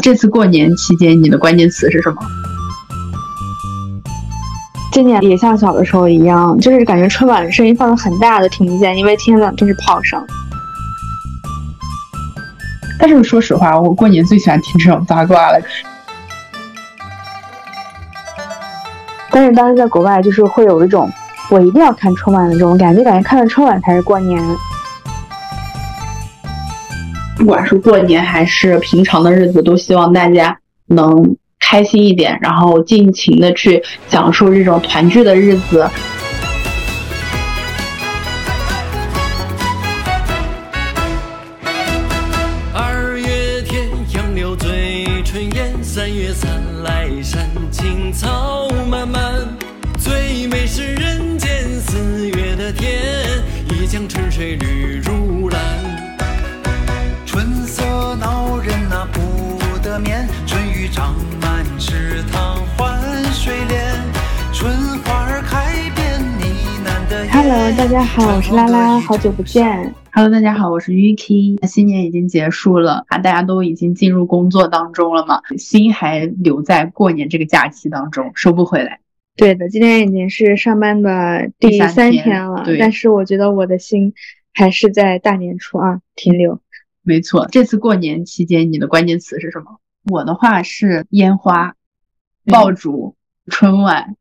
这次过年期间，你的关键词是什么？今年也像小的时候一样，就是感觉春晚声音放的很大，都听不见，因为天天都是炮声。但是说实话，我过年最喜欢听这种八卦了。但是当时在国外，就是会有一种我一定要看春晚的这种感觉，感觉看了春晚才是过年。不管是过年还是平常的日子，都希望大家能开心一点，然后尽情的去享受这种团聚的日子。Hello，大家好，我是拉拉，好久不见。Hello，大家好，我是 Yuki。新年已经结束了啊，大家都已经进入工作当中了嘛，心还留在过年这个假期当中，收不回来。对的，今天已经是上班的第第三三天天了，对但是我觉得我的心还是在大年初二停留。没错，这次过年期间，你的关键词是什么？我的话是烟花、爆竹、春晚。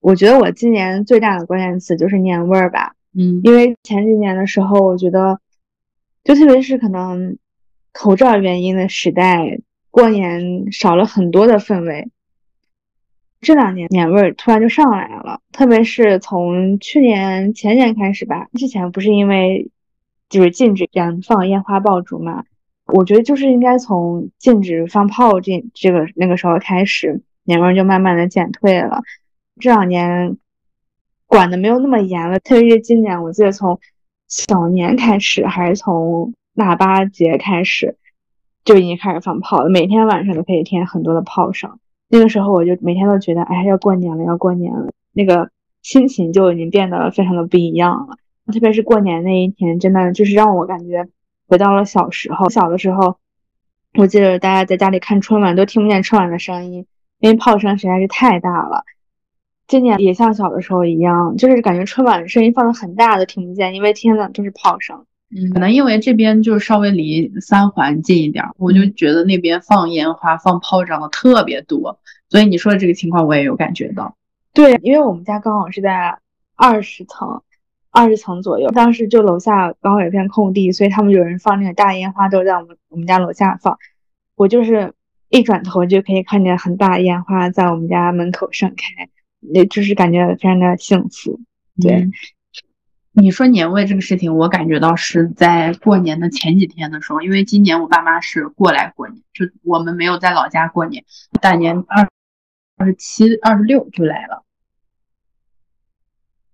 我觉得我今年最大的关键词就是年味儿吧，嗯因为前几年的时候，我觉得，就特别是可能口罩原因的时代，过年少了很多的氛围。这两年年味儿突然就上来了，特别是从去年前年开始吧，之前不是因为就是禁止燃放烟花爆竹嘛，我觉得就是应该从禁止放炮这这个那个时候开始，年味儿就慢慢的减退了。这两年管的没有那么严了，特别是今年，我记得从小年开始，还是从腊八节开始，就已经开始放炮了，每天晚上都可以听很多的炮声。那个时候我就每天都觉得，哎，要过年了，要过年了，那个心情就已经变得非常的不一样了。特别是过年那一天，真的就是让我感觉回到了小时候。小的时候，我记得大家在家里看春晚都听不见春晚的声音，因为炮声实在是太大了。今年也像小的时候一样，就是感觉春晚声音放的很大，都听不见，因为天天都是炮声。嗯，可能因为这边就是稍微离三环近一点儿，我就觉得那边放烟花、放炮仗的特别多，所以你说的这个情况我也有感觉到。对，因为我们家刚好是在二十层，二十层左右，当时就楼下刚好有一片空地，所以他们有人放那个大烟花都在我们我们家楼下放。我就是一转头就可以看见很大烟花在我们家门口盛开，也就是感觉非常的幸福。对你说年味这个事情，我感觉到是在过年的前几天的时候，因为今年我爸妈是过来过年，就我们没有在老家过年，大年二二十七、二十六就来了，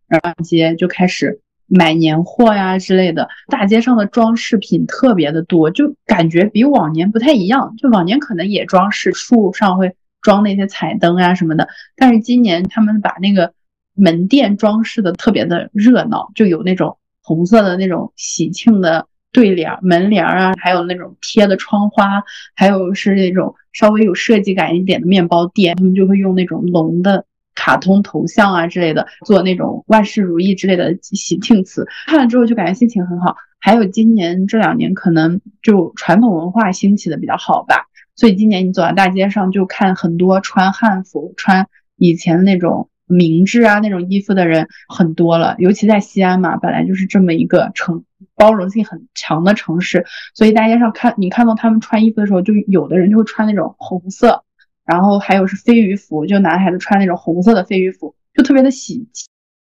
然后街就开始买年货呀之类的，大街上的装饰品特别的多，就感觉比往年不太一样。就往年可能也装饰，树上会装那些彩灯啊什么的，但是今年他们把那个门店装饰的特别的热闹，就有那种红色的那种喜庆的对联、门帘啊，还有那种贴的窗花，还有是那种稍微有设计感一点的面包店，他们就会用那种龙的卡通头像啊之类的，做那种万事如意之类的喜庆词，看了之后就感觉心情很好。还有今年这两年可能就传统文化兴起的比较好吧，所以今年你走在大街上就看很多穿汉服、穿以前那种明制啊那种衣服的人很多了，尤其在西安嘛，本来就是这么一个城包容性很强的城市，所以大街上看你看到他们穿衣服的时候，就有的人就会穿那种红色，然后还有是飞鱼服，就男孩子穿那种红色的飞鱼服，就特别的喜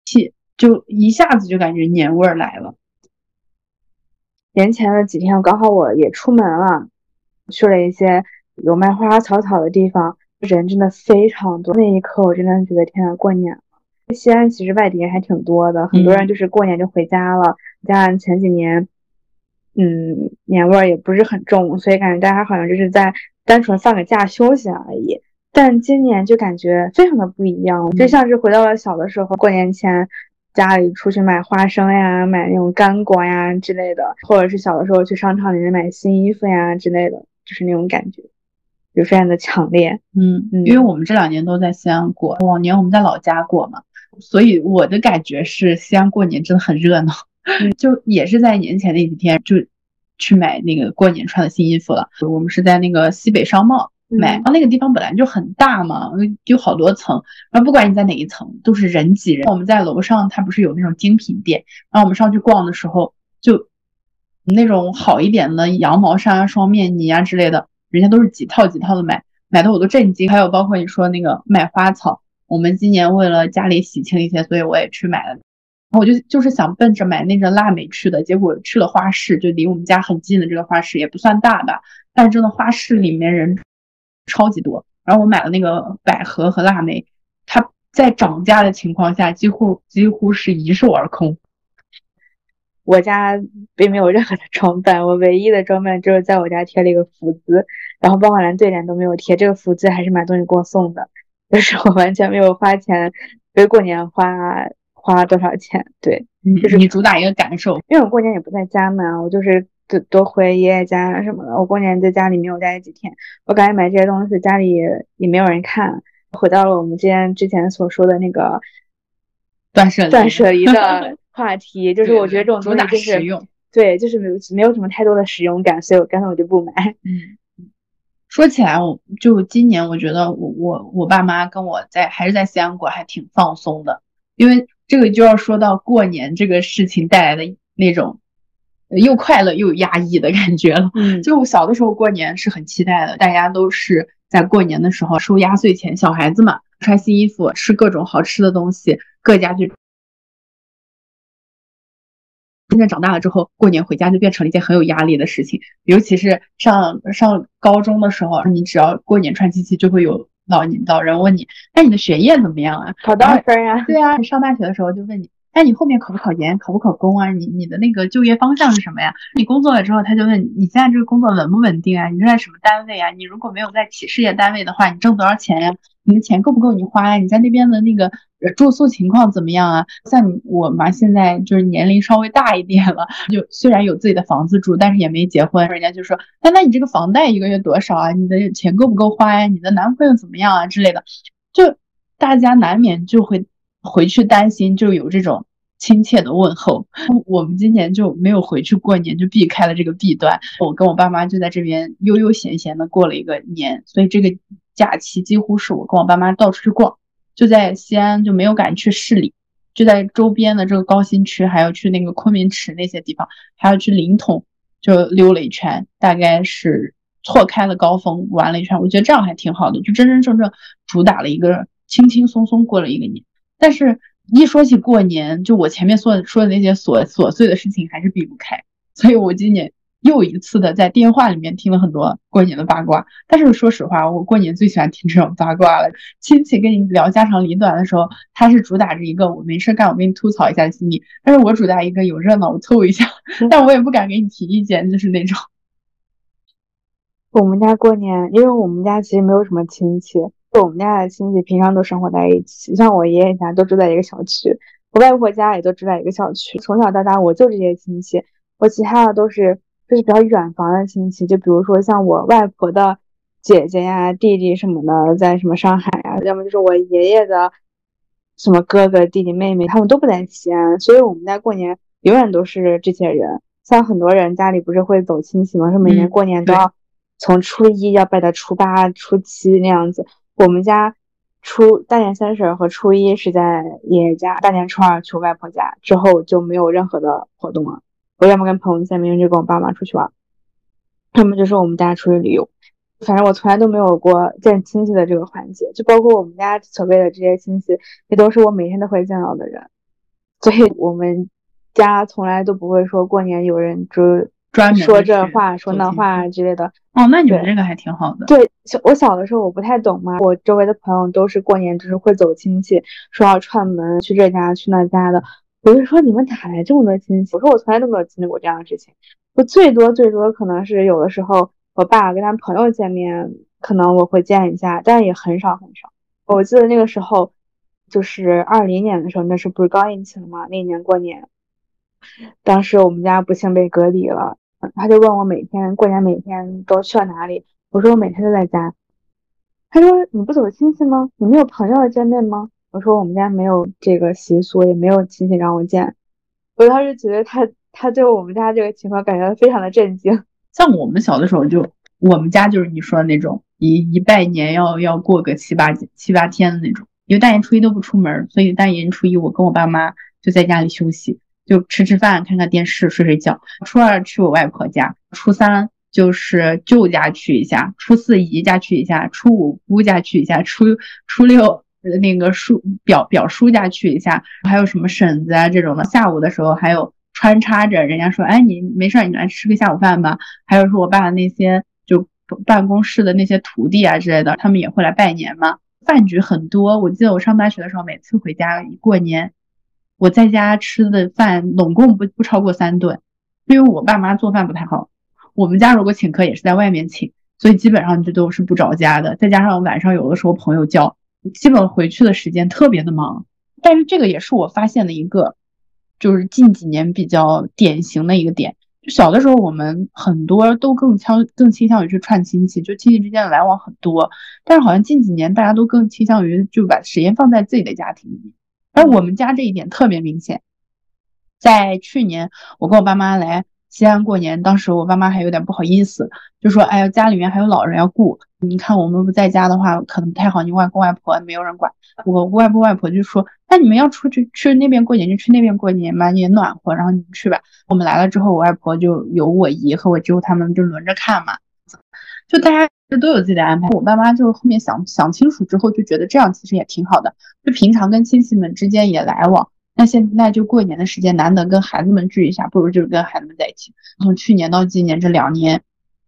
气，就一下子就感觉年味儿来了。年前的几天，刚好我也出门了，去了一些有卖花花草草的地方，人真的非常多。那一刻，我真的觉得天呐，过年了！西安其实外地人还挺多的，很多人就是过年就回家了。加上前几年，嗯，年味儿也不是很重，所以感觉大家好像就是在单纯放个假休息而已。但今年就感觉非常的不一样，就像是回到了小的时候，过年前家里出去买花生呀、买那种干果呀之类的，或者是小的时候去商场里面买新衣服呀之类的，就是那种感觉。就非常的强烈。嗯，嗯因为我们这两年都在西安过，往年我们在老家过嘛，所以我的感觉是西安过年真的很热闹，就也是在年前那几天就去买那个过年穿的新衣服了。我们是在那个西北商贸买，然后那个地方本来就很大嘛，有好多层，然后不管你在哪一层，都是人挤人。我们在楼上，它不是有那种精品店，然后我们上去逛的时候，就那种好一点的羊毛衫啊、双面呢啊之类的，人家都是几套几套的买，买的我都震惊。还有包括你说那个卖花草，我们今年为了家里喜庆一些，所以我也去买了。然后我就就是想奔着买那个腊梅去的，结果去了花市，就离我们家很近的这个花市，也不算大吧，但是真的花市里面人超级多。然后我买了那个百合和腊梅，它在涨价的情况下，几乎几乎是一售而空。我家并没有任何的装扮，我唯一的装扮就是在我家贴了一个福字，然后包括连对联都没有贴。这个福字还是买东西给我送的，就是我完全没有花钱为过年花花多少钱。对，就是你主打一个感受，因为我过年也不在家嘛，我就是多多回爷爷家什么的。我过年在家里没有待几天，我感觉买这些东西家里也没有人看。回到了我们之前之前所说的那个断舍离断舍离的 话题，就是我觉得这种主打东西就是实用。对，就是没有没有什么太多的使用感，所以我干脆我就不买。嗯，说起来，我就今年我觉得我我我爸妈跟我在还是在西安过，还挺放松的，因为这个就要说到过年这个事情带来的那种呃又快乐又压抑的感觉了。嗯就我小的时候过年是很期待的，大家都是在过年的时候收压岁钱，小孩子嘛穿新衣服，吃各种好吃的东西，各家去。现在长大了之后，过年回家就变成了一件很有压力的事情，尤其是上上高中的时候，你只要过年串亲戚，就会有老老人问你，那你的学业怎么样啊？考多少分啊？对啊，你上大学的时候就问你，哎，你后面考不考研，考不考公啊？你你的那个就业方向是什么呀？你工作了之后，他就问你，你现在这个工作稳不稳定啊？你是在什么单位啊？你如果没有在企事业单位的话，你挣多少钱呀？你的钱够不够你花呀？你在那边的那个呃住宿情况怎么样啊？像我嘛，现在就是年龄稍微大一点了，就虽然有自己的房子住，但是也没结婚，人家就说，那那你这个房贷一个月多少啊？你的钱够不够花呀？你的男朋友怎么样啊之类的，就大家难免就会回去担心，就有这种亲切的问候。我们今年就没有回去过年，就避开了这个弊端。我跟我爸妈就在这边悠悠闲闲的过了一个年，所以这个假期几乎是我跟我爸妈到处去逛，就在西安就没有敢去市里，就在周边的这个高新区，还有去那个昆明池那些地方，还要去临潼就溜了一圈，大概是错开了高峰玩了一圈。我觉得这样还挺好的，就真真正正主打了一个轻轻松松过了一个年。但是，一说起过年，就我前面说的说的那些琐琐碎的事情还是避不开，所以我今年又一次的在电话里面听了很多过年的八卦。但是说实话，我过年最喜欢听这种八卦了。亲戚跟你聊家长里短的时候，他是主打着一个我没事干，我给你吐槽一下的心理；但是我主打一个有热闹，我凑一下，但我也不敢给你提意见，就是那种。我们家过年，因为我们家其实没有什么亲戚，我们家的亲戚平常都生活在一起，像我爷爷家都住在一个小区，我外婆家也都住在一个小区。从小到大，我就这些亲戚，我其他的都是就是比较远房的亲戚，就比如说像我外婆的姐姐呀、弟弟什么的，在什么上海呀，要么就是我爷爷的什么哥哥、弟弟、妹妹，他们都不在西安，所以我们家过年永远都是这些人。像很多人家里不是会走亲戚吗？是每年嗯过年都要从初一要拜到初八、初七那样子。我们家初大年三十儿和初一是在爷爷家，大年初二去外婆家，之后就没有任何的活动了。我要么跟朋友见面，就跟我爸妈出去玩，要么就是我们家出去旅游。反正我从来都没有过见亲戚的这个环节，就包括我们家所谓的这些亲戚，也都是我每天都会见到的人，所以我们家从来都不会说过年有人就专门说这话说那话之类的。哦，那你们对这个还挺好的。对，小我小的时候我不太懂嘛，我周围的朋友都是过年就是会走亲戚，说要串门去这家去那家的。我就说你们哪来这么多亲戚？我说我从来都没有经历过这样的事情。我最多最多可能是有的时候我爸跟他朋友见面，可能我会见一下，但也很少很少。我记得那个时候就是二零年的时候，那是不是刚疫情嘛？那一年过年，当时我们家不幸被隔离了，他就问我每天过年每天都去了哪里，我说我每天都在家。他说你不走亲戚吗？你没有朋友见面吗？我说我们家没有这个习俗，也没有亲戚让我见。我当时觉得他他对我们家这个情况感觉非常的震惊。像我们小的时候就，我们家就是你说的那种，一一拜年要要过个七八七八天的那种。因为大年初一都不出门，所以大年初一我跟我爸妈就在家里休息，就吃吃饭、看看电视、睡睡觉。初二去我外婆家，初三就是舅家去一下，初四姨家去一下，初五姑家去一下，初初六那个叔表表叔家去一下，还有什么婶子啊这种的。下午的时候还有穿插着，人家说，哎，你没事你来吃个下午饭吧。还有说我爸的那些就办公室的那些徒弟啊之类的，他们也会来拜年嘛。饭局很多，我记得我上大学的时候，每次回家过年，我在家吃的饭拢共不不超过三顿，因为我爸妈做饭不太好，我们家如果请客也是在外面请，所以基本上就都是不着家的。再加上晚上有的时候朋友叫，基本回去的时间特别的忙。但是这个也是我发现的一个，就是近几年比较典型的一个点。就小的时候，我们很多都更倾更倾向于去串亲戚，就亲戚之间的来往很多。但是好像近几年大家都更倾向于就把时间放在自己的家庭里。而我们家这一点特别明显，在去年我跟我爸妈来西安过年，当时我爸妈还有点不好意思，就说：“哎呀，家里面还有老人要顾，你看我们不在家的话，可能不太好。你外公外婆没有人管。”我外公外婆就说。那你们要出去去那边过年就去那边过年嘛，也暖和，然后你们去吧。我们来了之后，我外婆就有我姨和我舅他们就轮着看嘛，就大家都有自己的安排。我爸妈就后面想想清楚之后，就觉得这样其实也挺好的，就平常跟亲戚们之间也来往。那现在就过年的时间难得跟孩子们聚一下，不如就是跟孩子们在一起。从去年到今年这两年，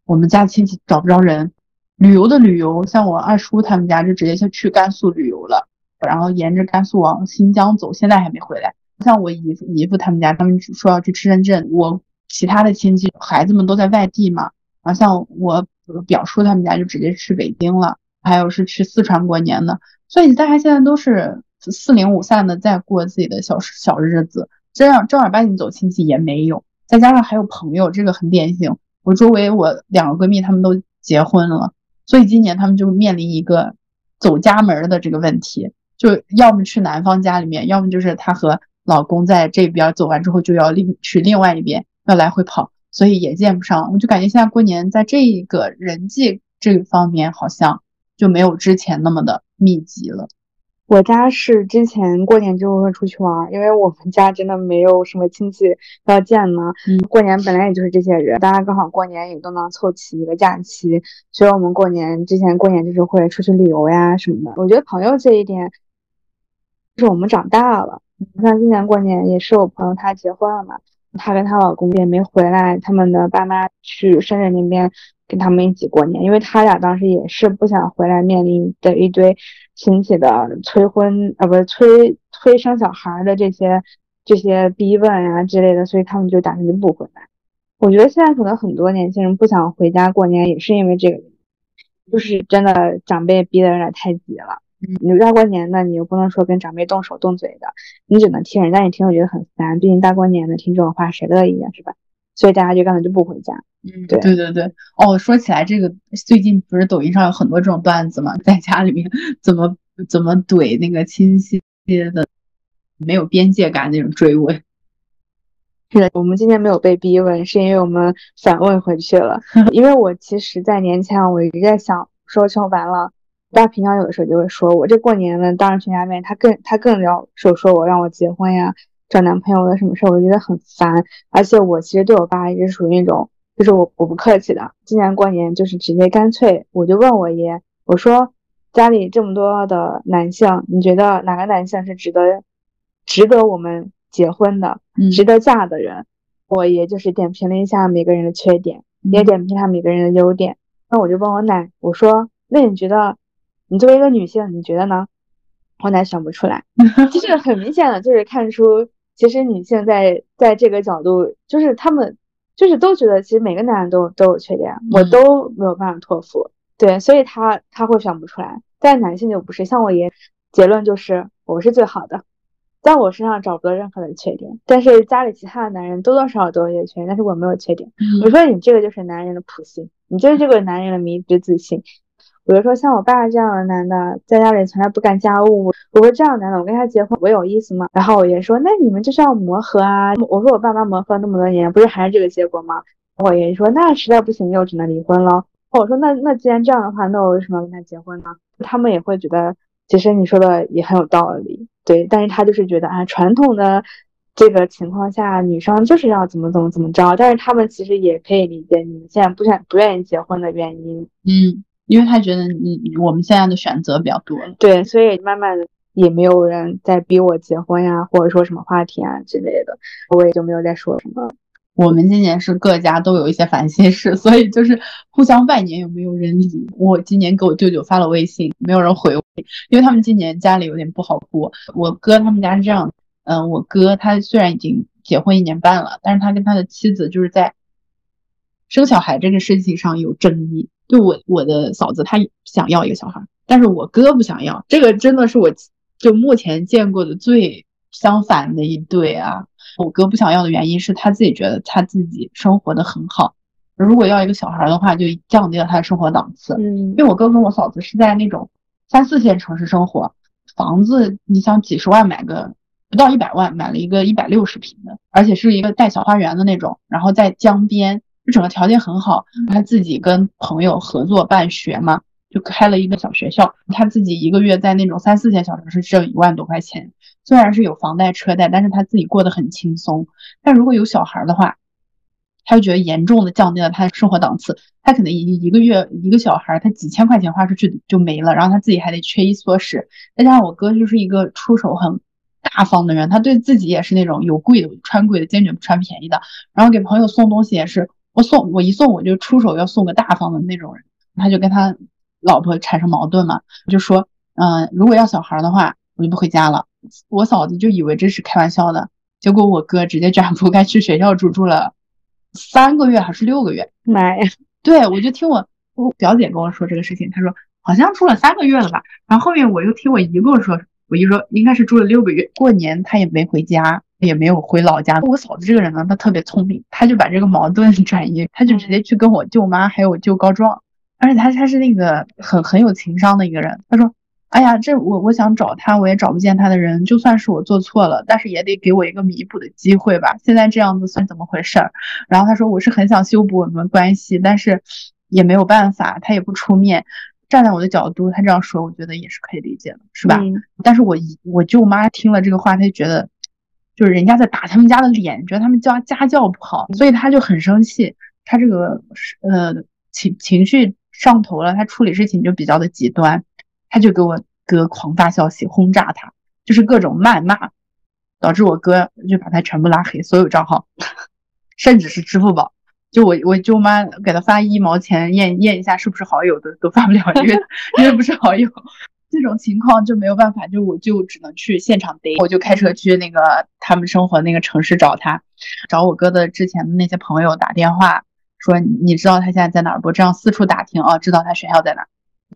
我们家亲戚找不着人，旅游的旅游，像我二叔他们家就直接就去甘肃旅游了。然后沿着甘肃往新疆走，现在还没回来。像我姨姨父他们家，他们说要去吃深圳。我其他的亲戚孩子们都在外地嘛。然后像我表叔他们家就直接去北京了，还有是去四川过年的。所以大家现在都是四零五散的在过自己的小小日子，这样正儿八经走亲戚也没有。再加上还有朋友，这个很典型。我周围我两个闺蜜她们都结婚了，所以今年她们就面临一个走家门的这个问题。就要么去男方家里面，要么就是她和老公在这边走完之后就要另去另外一边，要来回跑，所以也见不上。我就感觉现在过年在这一个人际这方面好像就没有之前那么的密集了。我家是之前过年之后会出去玩，因为我们家真的没有什么亲戚要见嘛。嗯，过年本来也就是这些人，大家刚好过年也都能凑齐一个假期，所以我们过年之前过年就是会出去旅游呀什么的。我觉得朋友这一点。就是我们长大了，像今年过年也是我朋友她结婚了嘛，她跟她老公也没回来，他们的爸妈去深圳那边跟他们一起过年，因为他俩当时也是不想回来，面临的一堆亲戚的催婚啊，不是催催生小孩的这些这些逼问啊之类的，所以他们就打算就不回来。我觉得现在可能很多年轻人不想回家过年，也是因为这个，就是真的长辈逼的有点太急了。你大过年的，你又不能说跟长辈动手动嘴的，你只能听人家你听，我觉得很烦。毕竟大过年的听这种话，谁乐意呀，是吧？所以大家就干脆就不回家。嗯，对对对对。哦，说起来这个，最近不是抖音上有很多这种段子嘛，在家里面怎么怎么怼那个亲戚的，没有边界感那种追问。是的，我们今天没有被逼问，是因为我们反问回去了。因为我其实，在年前我一直在想，说求完了。大平常有的时候就会说，我这过年了，当着全家面，他更他更要说说我让我结婚呀，找男朋友的什么事儿，我觉得很烦。而且我其实对我爸一直属于那种，就是我我不客气的。今年过年就是直接干脆，我就问我爷，我说家里这么多的男性，你觉得哪个男性是值得值得我们结婚的，值得嫁的人？我爷就是点评了一下每个人的缺点，也点评他每个人的优点。那我就问我奶，我说那你觉得？你作为一个女性，你觉得呢？我奶想不出来，就是很明显的，就是看出其实女性在在这个角度，就是他们就是都觉得其实每个男人都都有缺点，我都没有办法托付，对，所以他他会选不出来。但男性就不是，像我爷，结论就是我是最好的，在我身上找不到任何的缺点。但是家里其他的男人多多少少都有些缺点，但是我没有缺点。我说你这个就是男人的普信，你就是这个男人的迷之自信。比如说像我爸这样的男的，在家里从来不干家务。我说这样男的，我跟他结婚，我有意思吗？然后我爷说，那你们就是要磨合啊。我说我爸妈磨合那么多年，不是还是这个结果吗？我爷说，那实在不行就只能离婚了。我说那那既然这样的话，那我为什么要跟他结婚呢？他们也会觉得，其实你说的也很有道理，对。但是他就是觉得啊，传统的这个情况下，女生就是要怎么怎么怎么着。但是他们其实也可以理解你们现在不想不愿意结婚的原因，嗯。因为他觉得你我们现在的选择比较多了，对，所以慢慢的也没有人在逼我结婚呀，或者说什么话题啊之类的，我也就没有再说什么。我们今年是各家都有一些烦心事，所以就是互相拜年有没有人理。我今年给我舅舅发了微信，没有人回我，因为他们今年家里有点不好过。我哥他们家是这样，嗯，我哥他虽然已经结婚一年半了，但是他跟他的妻子就是在生小孩这个事情上有争议。就我我的嫂子她想要一个小孩，但是我哥不想要。这个真的是我就目前见过的最相反的一对啊！我哥不想要的原因是他自己觉得他自己生活的很好，如果要一个小孩的话，就降低了他的生活档次。嗯，因为我哥跟我嫂子是在那种三四线城市生活，房子你想几十万买个不到一百万买了一个一百六十平的，而且是一个带小花园的那种，然后在江边。就整个条件很好，他自己跟朋友合作办学嘛，就开了一个小学校。他自己一个月在那种三四线小城市挣一万多块钱，虽然是有房贷车贷，但是他自己过得很轻松。但如果有小孩的话，他就觉得严重的降低了他的生活档次。他可能一一个月一个小孩，他几千块钱花出去就没了，然后他自己还得缺衣缩食。再加上我哥就是一个出手很大方的人，他对自己也是那种有贵的穿贵的，坚决不穿便宜的。然后给朋友送东西也是。我送我一送我就出手要送个大方的那种人，他就跟他老婆产生矛盾嘛，就说，嗯，如果要小孩的话，我就不回家了。我嫂子就以为这是开玩笑的，结果我哥直接卷铺盖去学校住住了三个月还是六个月？妈呀！对我就听我我表姐跟我说这个事情，她说好像住了三个月了吧，然后后面我又听我姨跟我说，我姨说应该是住了六个月，过年他也没回家。也没有回老家。我嫂子这个人呢，她特别聪明，她就把这个矛盾 转移，她就直接去跟我舅妈还有我舅告状。而且她她是那个很很有情商的一个人。她说：“哎呀，这我我想找他，我也找不见他的人。就算是我做错了，但是也得给我一个弥补的机会吧。现在这样子算怎么回事儿？”然后她说：“我是很想修补我们关系，但是也没有办法，他也不出面。站在我的角度，他这样说，我觉得也是可以理解的，是吧？但是我我舅妈听了这个话，她就觉得。”就是人家在打他们家的脸，觉得他们家家教不好，所以他就很生气。他这个呃情情绪上头了，他处理事情就比较的极端，他就给我哥狂发消息轰炸他，就是各种谩骂，导致我哥就把他全部拉黑，所有账号，甚至是支付宝，就我我舅妈给他发一毛钱验验一下是不是好友的都发不了，因为因为不是好友。这种情况就没有办法，就我就只能去现场逮，我就开车去那个他们生活那个城市找他，找我哥的之前的那些朋友打电话，说你知道他现在在哪儿不？这样四处打听啊，知道他学校在哪。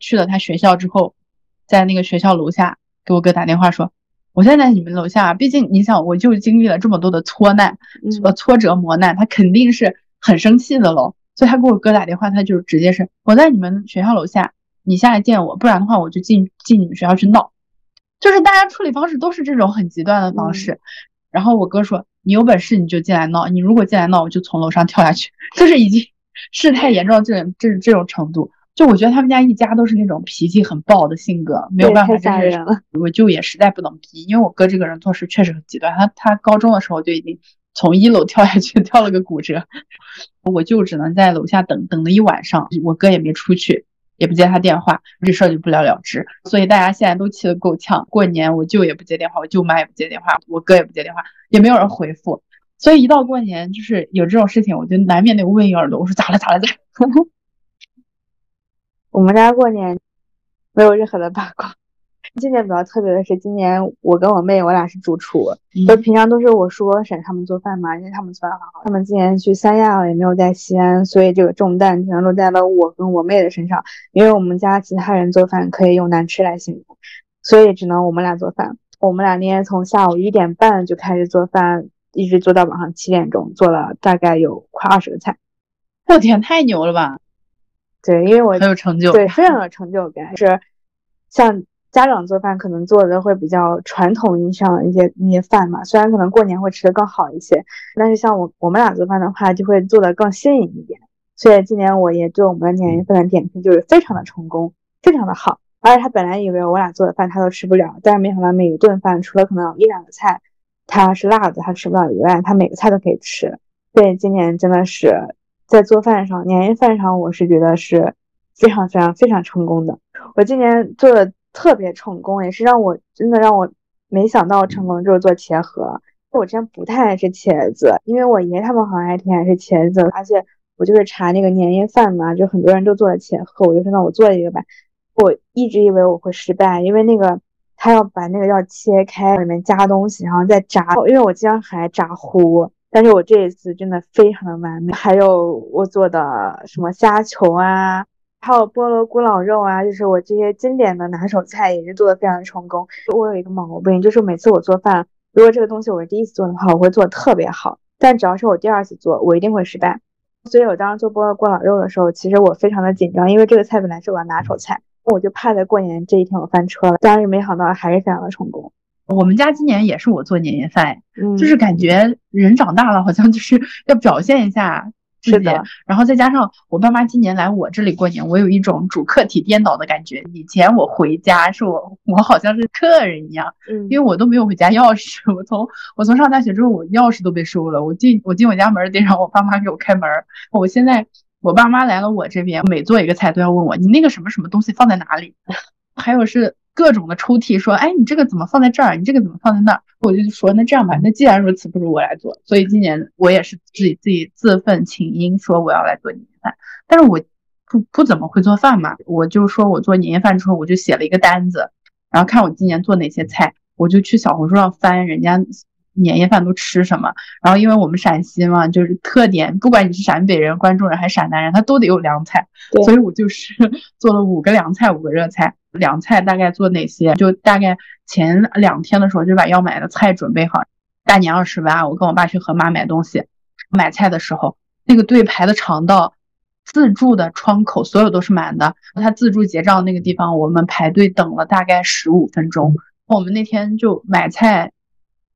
去了他学校之后，在那个学校楼下给我哥打电话说，我现在在你们楼下，毕竟你想，我就经历了这么多的挫难，呃挫折磨难，他肯定是很生气的喽。所以他给我哥打电话，他就直接是我在你们学校楼下。你下来见我，不然的话我就进进你们学校去闹。就是大家处理方式都是这种很极端的方式。然后我哥说：“你有本事你就进来闹，你如果进来闹，我就从楼上跳下去。”就是已经事态严重到这种这这种程度。就我觉得他们家一家都是那种脾气很暴的性格，没有办法，太人了。我舅也实在不能逼，因为我哥这个人做事确实很极端。他他高中的时候就已经从一楼跳下去，跳了个骨折。我舅只能在楼下等等了一晚上，我哥也没出去。也不接他电话，这事儿就不了了之。所以大家现在都气得够呛。过年我舅也不接电话，我舅妈也不接电话，我哥也不接电话，也没有人回复。所以一到过年，就是有这种事情，我就难免得问一耳朵，我说咋了咋了咋？我们家过年没有任何的八卦。今年比较特别的是，今年我跟我妹，我俩是主厨，就平常都是我叔婶他们做饭嘛，因为他们做饭很好。他们今年去三亚了，也没有在西安，所以这个重担全落在了我跟我妹的身上。因为我们家其他人做饭可以用难吃来形容，所以只能我们俩做饭。我们俩那天从下午一点半就开始做饭，一直做到晚上七点钟，做了大概有快二十个菜。我天，太牛了吧！对，因为我很有成就。对，非常有成就感。是像家长做饭，可能做的会比较传统意义上一些那些饭嘛，虽然可能过年会吃的更好一些，但是像我我们俩做饭的话，就会做的更新颖一点。所以今年我也对我们的年夜饭的点评就是非常的成功，非常的好。而且他本来以为我俩做的饭他都吃不了，但是没想到每一顿饭除了可能一两个菜他是辣的他吃不了以外，他每个菜都可以吃。所以今年真的是在做饭上，年夜饭上我是觉得是非常非常非常成功的。我今年做的特别成功，也是让我真的让我没想到成功，就是做茄盒。我之前不太爱吃茄子，因为我爷爷他们好像还挺爱吃茄子，而且我就是查那个年夜饭嘛，就很多人都做了茄盒，我就说那我做一个吧。我一直以为我会失败，因为那个他要把那个要切开，里面加东西，然后再炸。因为我经常很爱炸糊，但是我这一次真的非常的完美。还有我做的什么虾球啊，还有菠萝咕咾肉啊，就是我这些经典的拿手菜也是做的非常成功。我有一个毛病，就是每次我做饭，如果这个东西我是第一次做的话，我会做的特别好，但只要是我第二次做，我一定会失败。所以我当时做菠萝咕咾肉的时候，其实我非常的紧张，因为这个菜本来是我的拿手菜。我就怕在过年这一天我翻车了，但是没想到还是非常的成功。我们家今年也是我做年夜饭，就是感觉人长大了，好像就是要表现一下自己。然后再加上我爸妈今年来我这里过年，我有一种主客体颠倒的感觉。以前我回家是我我好像是客人一样，因为我都没有回家钥匙。我从我从上大学之后，我钥匙都被收了。我进我进我家门得让我爸妈给我开门。我现在。我爸妈来了，我这边每做一个菜都要问我，你那个什么什么东西放在哪里？还有是各种的抽屉，说，哎，你这个怎么放在这儿？你这个怎么放在那儿？我就说，那这样吧，那既然如此，不如我来做。所以今年我也是自己自己自奋请缨，说我要来做年夜饭。但是我不不怎么会做饭嘛，我就说我做年夜饭之后，我就写了一个单子，然后看我今年做哪些菜，我就去小红书上翻人家。年夜饭都吃什么？然后因为我们陕西嘛，就是特点，不管你是陕北人、关中人还是陕南人，他都得有凉菜。所以我就是 做了五个凉菜，五个热菜。凉菜大概做哪些？就大概前两天的时候就把要买的菜准备好。大年二十八，我跟我爸去河马买东西，买菜的时候，那个队排的长到自助的窗口所有都是满的。他自助结账那个地方，我们排队等了大概十五分钟。我们那天就买菜。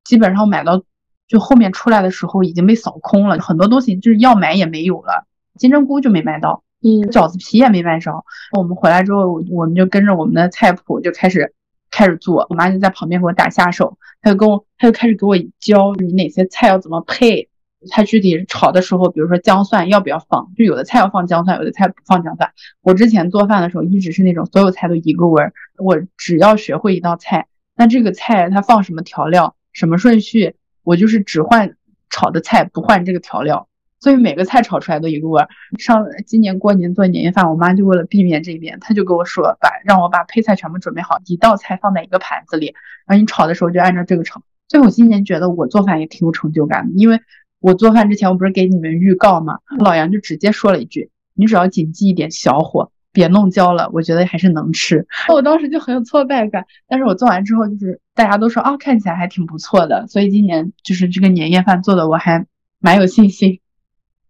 基本上买到就后面出来的时候已经被扫空了，很多东西就是要买也没有了，金针菇就没买到，嗯，饺子皮也没买着。我们回来之后，我们就跟着我们的菜谱就开始开始做，我妈就在旁边给我打下手，她就跟我，她就开始给我教你哪些菜要怎么配，她具体炒的时候，比如说姜蒜要不要放，就有的菜要放姜蒜，有的菜不放姜蒜。我之前做饭的时候一直是那种所有菜都一个味儿，我只要学会一道菜，那这个菜它放什么调料。什么顺序？我就是只换炒的菜，不换这个调料，所以每个菜炒出来都一个味儿。上今年过年做年夜饭，我妈就为了避免这一点，她就跟我说，把让我把配菜全部准备好，一道菜放在一个盘子里，然后你炒的时候就按照这个炒。所以我今年觉得我做饭也挺有成就感的，因为我做饭之前我不是给你们预告吗？老杨就直接说了一句：“你只要谨记一点，小火。”别弄焦了，我觉得还是能吃。我当时就很有挫败感，但是我做完之后，就是大家都说啊，看起来还挺不错的。所以今年就是这个年夜饭做的，我还蛮有信心。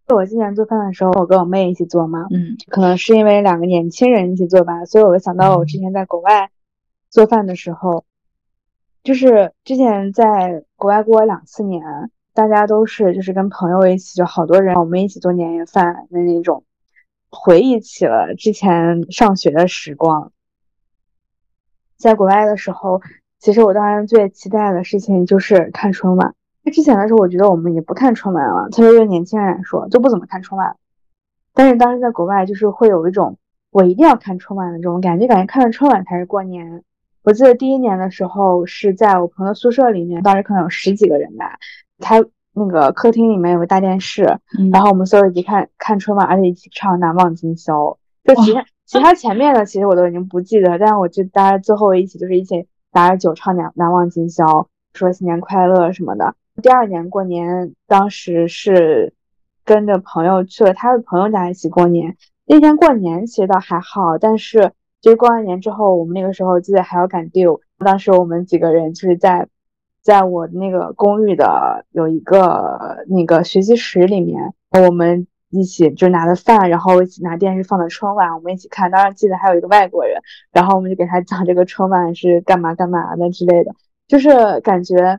我今年做饭的时候，我跟我妹一起做嘛，嗯，可能是因为两个年轻人一起做吧，所以我就想到我之前在国外做饭的时候，就是之前在国外过两次年，大家都是就是跟朋友一起，就好多人，我们一起做年夜饭的那种。回忆起了之前上学的时光，在国外的时候，其实我当然最期待的事情就是看春晚。那之前的时候，我觉得我们也不看春晚了，特别对年轻人来说，就不怎么看春晚。但是当时在国外，就是会有一种我一定要看春晚的这种感觉，感觉看了春晚才是过年。我记得第一年的时候是在我朋友宿舍里面，当时可能有十几个人吧，他。那个客厅里面有个大电视，然后我们所有一起看看春晚，而且一起唱《难忘今宵》。就其他其他前面的，其实我都已经不记得，但是我就大家最后一起就是一起拿着酒唱《难难忘今宵》，说新年快乐什么的。第二年过年，当时是跟着朋友去了他的朋友家一起过年。那天过年其实倒还好，但是就是过完年之后，我们那个时候记得还要赶 due。当时我们几个人就是在。在我那个公寓的有一个那个学习室里面，我们一起就拿着饭，然后一起拿电视放的春晚，我们一起看。当然记得还有一个外国人，然后我们就给他讲这个春晚是干嘛干嘛的之类的，就是感觉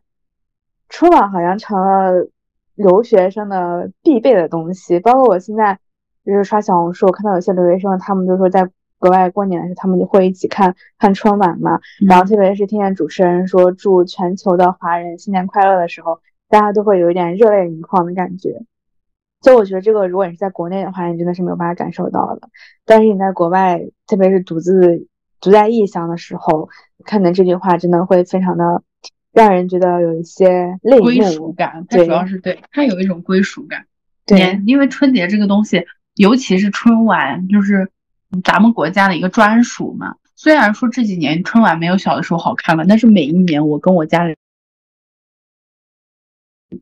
春晚好像成了留学生的必备的东西。包括我现在就是刷小红书，我看到有些留学生，他们就说在国外过年的时候，他们就会一起看看春晚嘛。然后特别是听见主持人说祝全球的华人新年快乐的时候，大家都会有一点热泪盈眶的感觉。所以我觉得这个，如果你是在国内的话，你真的是没有办法感受到的。但是你在国外，特别是独自独在异乡的时候，看见这句话，真的会非常的让人觉得有一些泪归目。属感，它对主要是对它有一种归属感。对，因为春节这个东西，尤其是春晚，就是咱们国家的一个专属嘛。虽然说这几年春晚没有小的时候好看了，但是每一年我跟我家人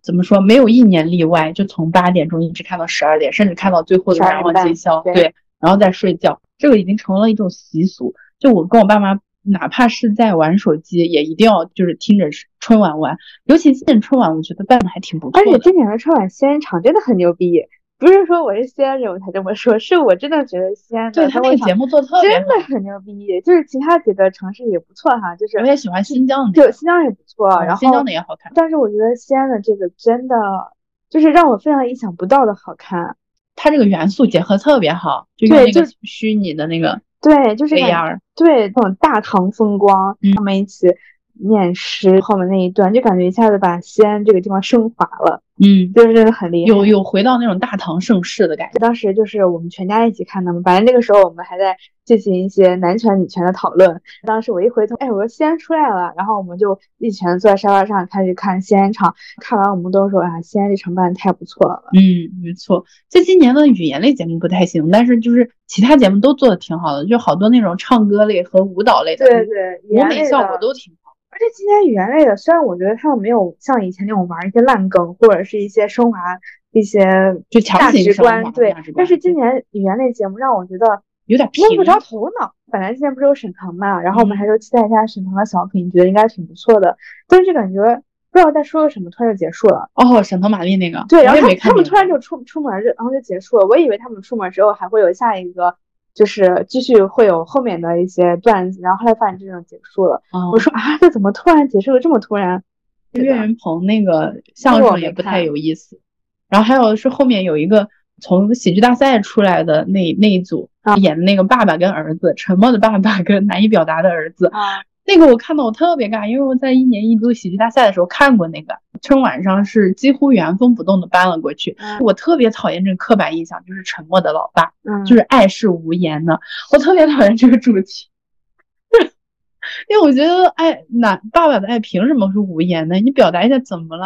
怎么说，没有一年例外，就从八点钟一直看到十二点，甚至看到最后的12难忘今宵，对对，然后再睡觉，这个已经成了一种习俗。就我跟我爸妈，哪怕是在玩手机，也一定要就是听着春晚玩。尤其今年春晚，我觉得办的还挺不错的。而且今年的春晚西安场真的很牛逼，不是说我是西安人我才这么说，是我真的觉得西安对他那个节目做特别好真的，很牛逼，就是其他几个城市也不错哈，就是我也喜欢新疆的那个，就新疆也不错，然后嗯新疆的也好看。但是我觉得西安的这个真的就是让我非常意想不到的好看。它这个元素结合特别好，就对用那个虚拟的那个对，就是感 AR，对那种大唐风光，嗯他们一起念诗，后面那一段就感觉一下子把西安这个地方升华了，嗯，就是真的很厉害。有有回到那种大唐盛世的感觉。当时就是我们全家一起看的嘛，反正那个时候我们还在进行一些男权女权的讨论。当时我一回头，哎，我说西安出来了，然后我们就一群坐在沙发上开始看西安场。看完我们都说啊，西安这场办的太不错了。嗯，没错。就今年的语言类节目不太行，但是就是其他节目都做的挺好的，就好多那种唱歌类和舞蹈类的，对对，语舞美效果都挺好。而且今年语言类的，虽然我觉得他们没有像以前那种玩一些烂梗，或者是一些升华一些就强价值观，对但是今年语言类节目让我觉得有点平摸不着头脑。本来今年不是有沈腾嘛，然后我们还说期待一下沈腾的小品，觉得应该挺不错的，但是感觉不知道在说个什么，突然就结束了。哦，沈腾、马丽那个，对，然后他们突然就出出门然后就结束了。我以为他们出门之后还会有下一个，就是继续会有后面的一些段子，然后后来发现这种结束了。哦。我说啊，这怎么突然结束了这么突然？岳云鹏那个相声也不太。有意思，然后还有是后面有一个从喜剧大赛出来的那那一组啊。演的那个爸爸跟儿子，沉默的爸爸跟难以表达的儿子，啊，那个我看到我特别尬，因为我在一年一度喜剧大赛的时候看过那个，春晚上是几乎原封不动的搬了过去。嗯我特别讨厌这个刻板印象，就是沉默的老爸，嗯，就是爱是无言的，我特别讨厌这个主题。因为我觉得爱男爸爸的爱凭什么是无言的？你表达一下怎么了？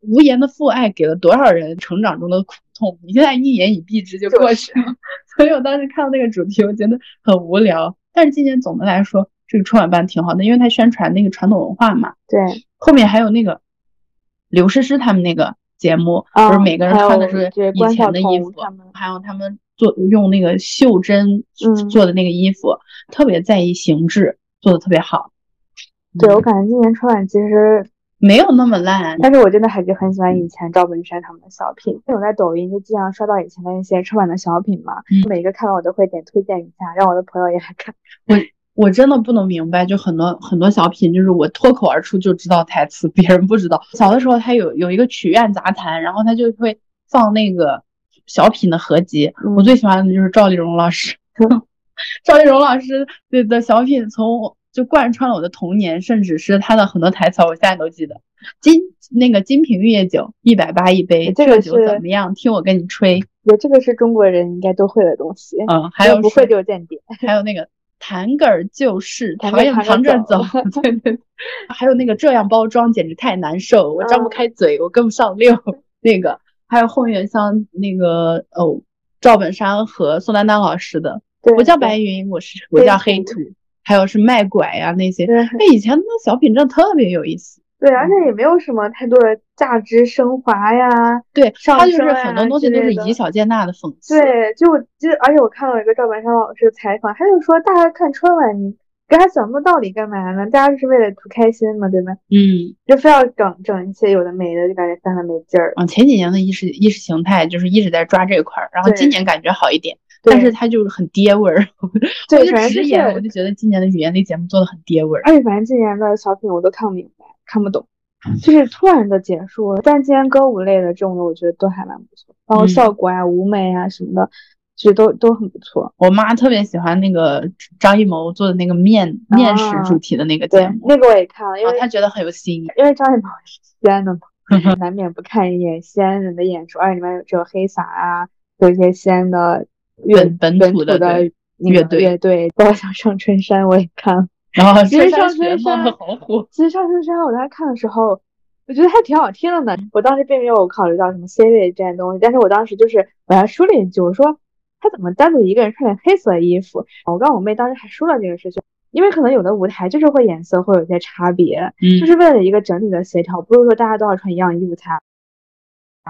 无言的父爱给了多少人成长中的苦痛？你现在一言以蔽之就过去了。所以我当时看到那个主题，我觉得很无聊。但是今年总的来说，这个春晚办挺好的，因为他宣传那个传统文化嘛。对，后面还有那个刘诗诗他们那个节目，啊就是每个人穿的是以前的衣服还有他们做用那个袖珍嗯做的那个衣服，特别在意形制，做的特别好。对我嗯感觉今年春晚其实，没有那么烂，但是我真的还是很喜欢以前赵本山他们的小品。因为我在抖音就经常刷到以前的那些春晚的小品嘛，嗯每个看完我都会点推荐一下，让我的朋友也来看。我真的不能明白，就很多很多小品，就是我脱口而出就知道台词，别人不知道。小的时候他有有一个曲苑杂谈，然后他就会放那个小品的合集。我嗯最喜欢的就是赵丽蓉老师，赵丽蓉老师的的小品从我就贯穿了我的童年，甚至是他的很多台词，我现在都记得。金那个金瓶玉液酒一百八一杯，这个酒怎么样？听我跟你吹。对，这个是中国人应该都会的东西，嗯，还有不会是就间谍。还有那个弹个儿就是弹个讨厌弹着着走，对对对，还有那个这样包装简直太难受，我张不嗯开嘴，我跟不上溜。那个还有后面像那个哦，赵本山和宋丹丹老师的，我叫白云，我是我叫黑黑土，还有是卖拐呀、那些，对哎，以前那小品真的特别有意思。对，而且也没有什么太多的价值升华呀。对，上他就是升很多东西都是以小见大的讽刺。对，就我记得，而且我看到一个赵本山老师的采访，他就说，大家看春晚，你给他讲那么道理干嘛呢？大家就是为了图开心嘛，对吧？嗯就非要整整一些有的没的，就感觉犯了没劲儿。啊，前几年的意识意识形态就是一直在抓这块儿，然后今年感觉好一点，对但是他就是很爹味儿。对我就反正就是直言，我就觉得今年的语言类节目做的很爹味儿。而且反正今年的小品我都看不明白，看不懂，就是突然的结束了。但今天歌舞类的这种的，我觉得都还蛮不错，包括嗯效果呀、舞美啊什么的，其实都都很不错。我妈特别喜欢那个张艺谋做的那个面面食啊主题的那个节，目，那个我也看了，因为、然后她觉得很有新意。因为张艺谋是西安的嘛，难免不看一眼西安人的演出，而且里面有这种黑撒啊，有一些西安的乐本土的乐队乐队，包括像上春山我也看了。然后其实上春山好火，其实上春山我当时看的时候，我觉得还挺好听的呢。我当时并没有考虑到什么 C 位这样东西，但是我当时就是我还说了一句，我说他怎么单独一个人穿件黑色衣服？我跟我妹当时还说了这个事情，因为可能有的舞台就是会颜色会有一些差别，嗯就是为了一个整体的协调，不是说大家都要穿一样衣服才。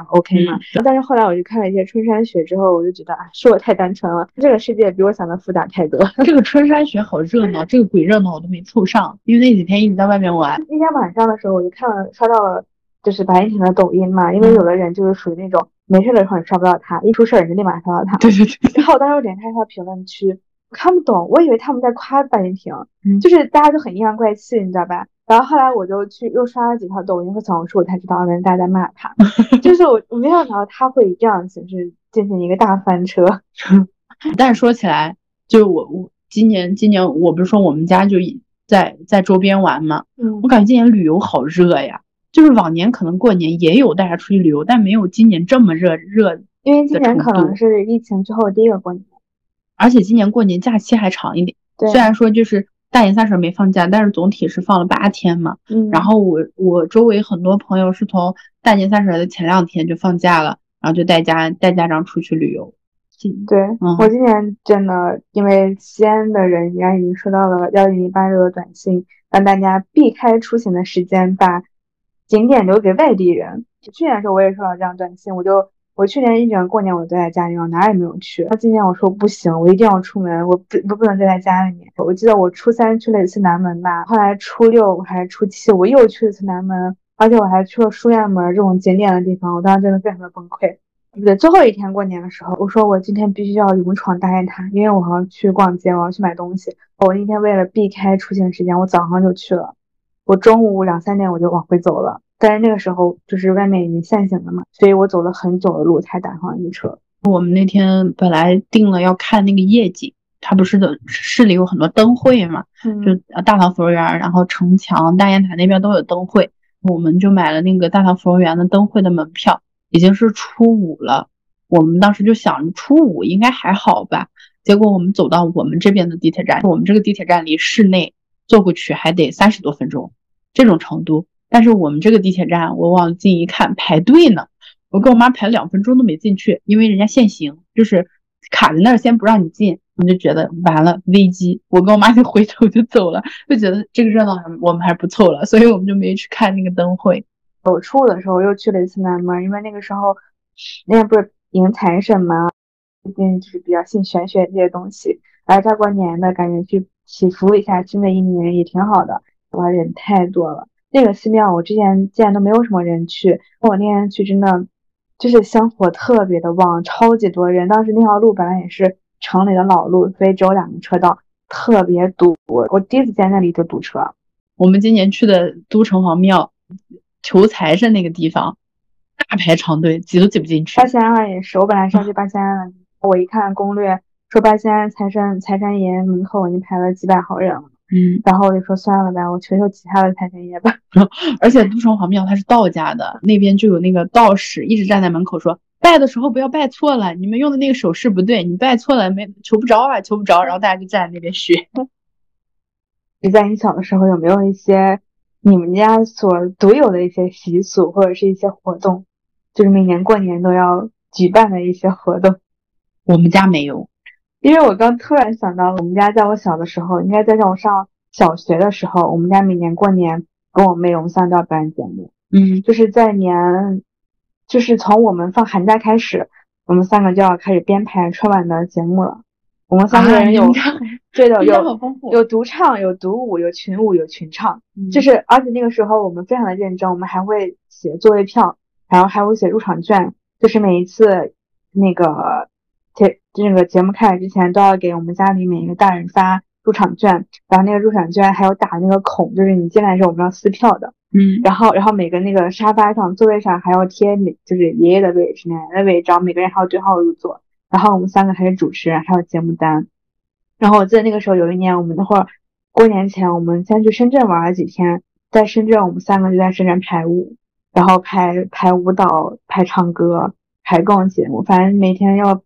OK 嘛嗯，但是后来我就看了一些春山雪之后，我就觉得啊，是我太单纯了，这个世界比我想的复杂太多。这个春山雪好热闹，这个鬼热闹我都没凑上，因为那几天一直在外面玩。那天晚上的时候，我就看了刷到了，就是白敬亭的抖音嘛，因为有的人就是属于那种没事的时候你刷不到他，一出事儿你就立马刷到他。对对对，然后我当时我点开他的评论区，我看不懂，我以为他们在夸白敬亭，嗯就是大家都很阴阳怪气，你知道吧？然后后来我就去又刷了几条抖音和小红书，我才知道原来大家在骂他，就是我我没想到他会以这样的形式进行一个大翻车。但是说起来，就是我我今年今年我不是说我们家就一在在周边玩嘛，嗯我感觉今年旅游好热呀。就是往年可能过年也有大家出去旅游，但没有今年这么热热，因为今年可能是疫情之后第一个过年，而且今年过年假期还长一点。对，虽然说就是大年三十没放假，但是总体是放了八天嘛。嗯，然后我我周围很多朋友是从大年三十的前两天就放假了，然后就带家带家长出去旅游。对、嗯我今年真的，因为西安的人应该已经收到了幺零零八六的短信，让大家避开出行的时间，把景点留给外地人。去年的时候我也收到这样短信，我就我去年一整个过年我都在家里，我哪也没有去。那今年我说不行，我一定要出门，我不我不能待在家里面。我记得我初三去了一次南门吧，后来初六还是初七我又去了一次南门，而且我还去了书院门这种景点的地方，我当时真的非常的崩溃。对，最后一天过年的时候，我说我今天必须要勇闯大雁塔，因为我要去逛街，我要去买东西。我那天为了避开出行时间，我早上就去了，我中午两三点我就往回走了。但是那个时候就是外面已经限行了嘛，所以我走了很久的路才打上一车。我们那天本来定了要看那个夜景，它不是的市里有很多灯会嘛，嗯就呃大唐芙蓉园，然后城墙、大雁塔那边都有灯会，我们就买了那个大唐芙蓉园的灯会的门票，已经是初五了。我们当时就想初五应该还好吧，结果我们走到我们这边的地铁站，我们这个地铁站离市内坐过去还得三十多分钟，这种程度。但是我们这个地铁站，我往近一看排队呢，我跟我妈排了两分钟都没进去，因为人家限行，就是卡在那儿先不让你进，我们就觉得完了危机，我跟我妈就回头就走了，就觉得这个热闹我们还是不凑了，所以我们就没去看那个灯会。我初五的时候又去了一次南门，因为那个时候那不是迎财神嘛，毕竟就是比较信玄学这些东西，来这儿过年的感觉去祈福一下新的一年也挺好的。哇，人太多了，那个寺庙我之前见都没有什么人去，我那天去真的就是香火特别的旺，超级多人。当时那条路本来也是城里的老路，所以只有两个车道，特别堵。我第一次见那里就堵车。我们今年去的都城隍庙求财神那个地方，大排长队，挤都挤不进去八。仙庵也是，我本来是要去八仙庵，我一看攻略说八仙庵财神财神爷门口已经排了几百号人了，嗯，然后我就说算了吧，我求求其他的财神爷吧。而且都城隍庙它是道家的，那边就有那个道士一直站在门口说，拜的时候不要拜错了，你们用的那个手势不对，你拜错了没求不着啊，求不着。然后大家就站在那边学。你在你小的时候，有没有一些你们家所独有的一些习俗，或者是一些活动，就是每年过年都要举办的一些活动？我们家没有，因为我刚突然想到，我们家在我小的时候，应该在让我上小学的时候，我们家每年过年跟我妹我们三个都要办节目，嗯就是在年，就是从我们放寒假开始，我们三个就要开始编排春晚的节目了。我们三个人有、对的 有有独唱，有独舞，有群舞，有群唱。嗯就是而且那个时候我们非常的认真，我们还会写座位票，然后还会写入场券，就是每一次那个节那个节目开始之前都要给我们家里每一个大人发入场券，然后那个入场券还有打那个孔，就是你进来的时候我们要撕票的，嗯。然后然后每个那个沙发上座位上还要贴每就是爷爷的位置、奶奶的位置，然后每个人还要对号入座，然后我们三个还是主持人，还有节目单。然后我记得那个时候有一年，我们那会儿过年前，我们先去深圳玩了几天，在深圳我们三个就在深圳排舞，然后排排舞蹈、排唱歌、排各种节目，反正每天要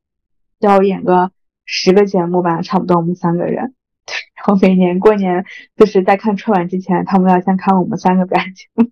要演个十个节目吧，差不多我们三个人。然后每年过年就是在看春晚之前，他们要先看我们三个表演节目。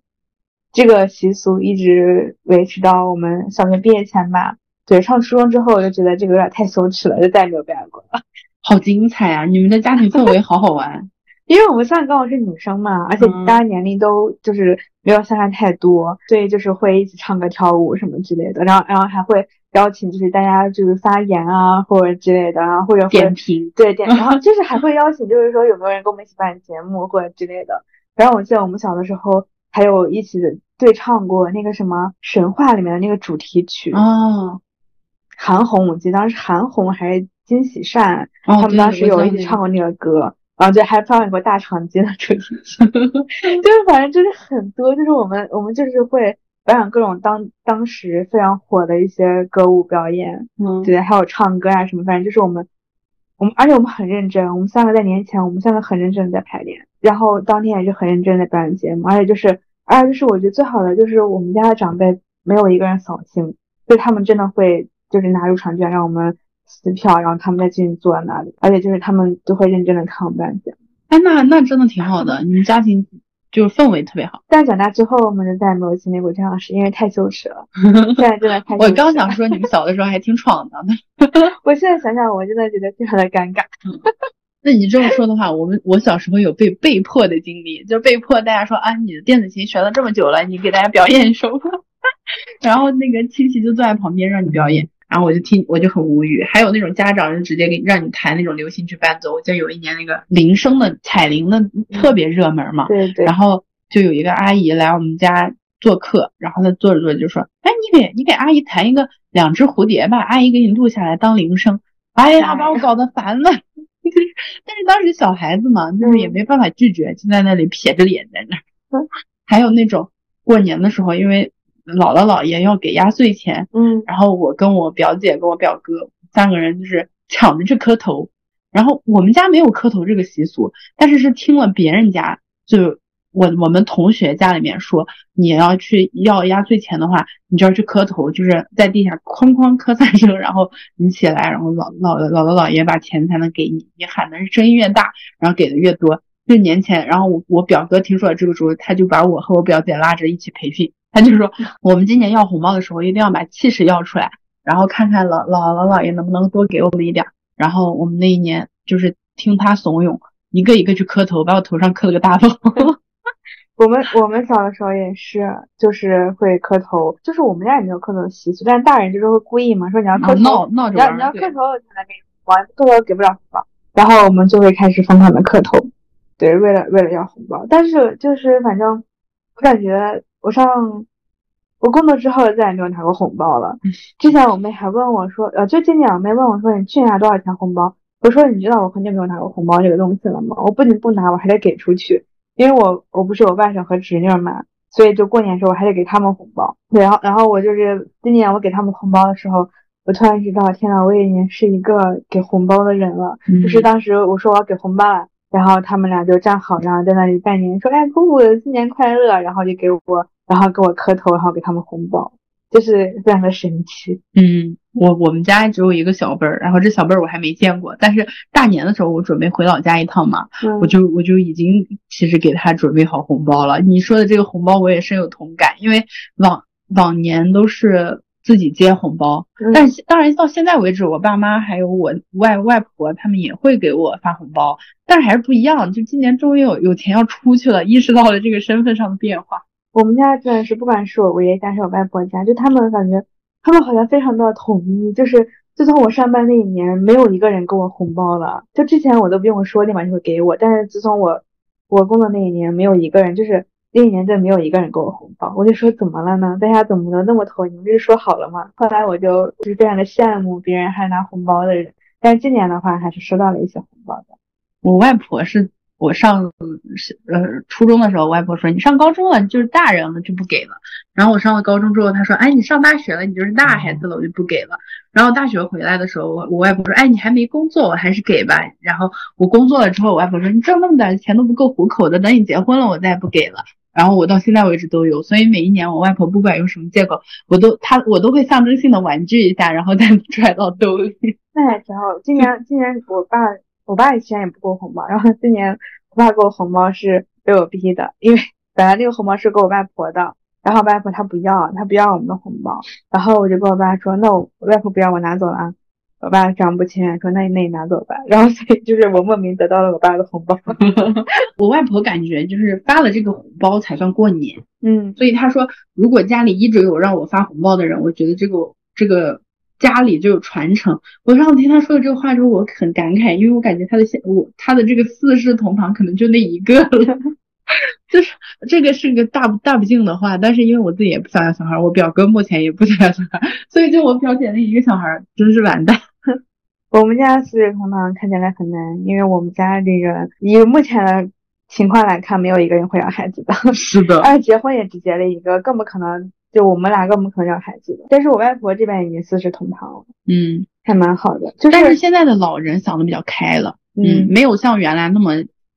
这个习俗一直维持到我们小学毕业前吧。对，上初中之后我就觉得这个有点太羞耻了，就再也没有表演过了。好精彩啊！你们的家庭氛围好好玩。因为我们三个刚好是女生嘛，而且嗯大家年龄都就是没有相差太多，所以就是会一起唱歌跳舞什么之类的，然后然后还会邀请就是大家就是发言啊或者之类的，然后或者点评对点，然后就是还会邀请就是说有没有人跟我们一起办节目或者之类的。然后我记得我们小的时候还有一起对唱过那个什么神话里面的那个主题曲，哦韩红，我记得当时韩红还是金喜善，哦，他们当时有一起唱过那个歌，然后就，还放一过大长今的主题曲，就是反正就是很多，就是我们我们就是会表演各种当当时非常火的一些歌舞表演，嗯，对，还有唱歌啊什么，反正就是我们我们，而且我们很认真，我们三个在年前，我们三个很认真的在排练，然后当天也是很认真的表演节目，而且就是，而且就是我觉得最好的就是我们家的长辈没有一个人扫兴，就他们真的会就是拿入场券让我们撕票，然后他们再进去坐在那里，而且就是他们都会认真的看我们表演。哎，那那真的挺好的，你们家庭就是氛围特别好。但长大之后，我们就再也没有经历过这样的事，因为太羞耻了。现在真的太羞耻我刚想说，你们小的时候还挺闯荡的。我现在想想，我真的觉得非常的尴尬。那你这么说的话，我们我小时候有被被迫的经历，就被迫大家说啊，你的电子琴学了这么久了，你给大家表演一首吧。然后那个亲戚就坐在旁边让你表演，然后我就听，我就很无语。还有那种家长就直接给让你弹那种流行曲伴奏。我记得有一年那个铃声的彩铃的特别热门嘛，对对然后就有一个阿姨来我们家做客，然后她坐着坐着就说：“哎，你给你给阿姨弹一个两只蝴蝶吧，阿姨给你录下来当铃声。”哎呀，把我搞得烦了。但是当时小孩子嘛，就是也没办法拒绝，就在那里撇着脸在那儿。还有那种过年的时候，因为姥姥姥爷要给压岁钱，嗯然后我跟我表姐跟我表哥三个人就是抢着去磕头，然后我们家没有磕头这个习俗，但是是听了别人家，就我我们同学家里面说，你要去要压岁钱的话，你就要去磕头，就是在地下哐哐磕三声，然后你起来，然后老老姥姥姥爷把钱才能给你，你喊的声音越大，然后给的越多。就年前，然后我我表哥听说了这个时候，他就把我和我表姐拉着一起培训，他就说我们今年要红包的时候一定要把气势要出来，然后看看老姥姥姥爷能不能多给我们一点儿。然后我们那一年就是听他怂恿，一个一个去磕头，把我头上磕了个大包。我们我们小的时候也是，就是会磕头，就是我们家也没有磕头的习俗，但是大人就是会故意嘛，说你要磕头，闹闹你要你要磕头才能给你红包，磕头给不了红包，然后我们就会开始疯狂的磕头，对，为了为了要红包，但是就是反正我感觉我上我工作之后再也没有拿过红包了。之前我妹还问我说，呃，就今年我妹问我说你去年拿多少钱红包？我说你知道我很久没有拿过红包这个东西了吗？我不仅不拿，我还得给出去。因为我我不是有外甥和侄女嘛，所以就过年的时候我还得给他们红包。对，然后然后我就是今年我给他们红包的时候，我突然知道，天呐，我已经是一个给红包的人了。嗯就是当时我说我要给红包了，然后他们俩就站好，然后在那里拜年，说哎姑姑新年快乐，然后就给我，然后给我磕头，然后给他们红包，就是非常的神奇。嗯，我我们家只有一个小辈儿，然后这小辈儿我还没见过，但是大年的时候我准备回老家一趟嘛，嗯我就我就已经其实给他准备好红包了。你说的这个红包我也深有同感，因为往往年都是自己接红包，嗯但是当然到现在为止，我爸妈还有我外外婆他们也会给我发红包，但是还是不一样。就今年终于有有钱要出去了，意识到了这个身份上的变化。我们家真的是，不管是我爷爷家还是我外婆家，就他们感觉他们好像非常的统一，就是自从我上班那一年，没有一个人给我红包了。就之前我都不用说，立马就会给我。但是自从我我工作那一年，没有一个人，就是那年就没有一个人给我红包。我就说怎么了呢？大家怎么能那么投？你们不是说好了吗？后来我就就是非常的羡慕别人还拿红包的人。但是今年的话，还是收到了一些红包的。我外婆是。我上呃初中的时候，外婆说你上高中了，你就是大人了就不给了。然后我上了高中之后，她说哎你上大学了，你就是大孩子了，我就不给了。然后大学回来的时候，我我外婆说哎你还没工作，我还是给吧。然后我工作了之后，我外婆说你挣那么点钱都不够糊口的，等你结婚了我再不给了。然后我到现在为止都有，所以每一年我外婆不管用什么借口，我都她我都会象征性的婉拒一下，然后再 揣到兜里。那还挺好。今年今年我爸。我爸以前也不给我红包，然后今年我爸给我红包是被我逼的，因为本来那个红包是给我外婆的，然后外婆她不要，她不要我们的红包，然后我就跟我爸说，那我外婆不要我拿走了啊，我爸非常不情愿说，那你那你拿走吧，然后所以就是我莫名得到了我爸的红包。我外婆感觉就是发了这个红包才算过年，嗯，所以她说如果家里一直有让我发红包的人，我觉得这个这个。家里就有传承。我上次听她说的这个话之后，我很感慨，因为我感觉她的现我她的这个四世同堂可能就那一个了，就是这个是个大大不敬的话。但是因为我自己也不想要小孩，我表哥目前也不想要小孩，所以就我表姐那一个小孩真是完蛋。我们家四世同堂看起来很难，因为我们家这个以目前的情况来看，没有一个人会要孩子的。是的，而且结婚也只结了一个，更不可能。就我们俩更不可能要孩子的，但是我外婆这边已经四世同堂了，嗯，还蛮好的。就但是现在的老人想的比较开了，嗯，没有像原来那么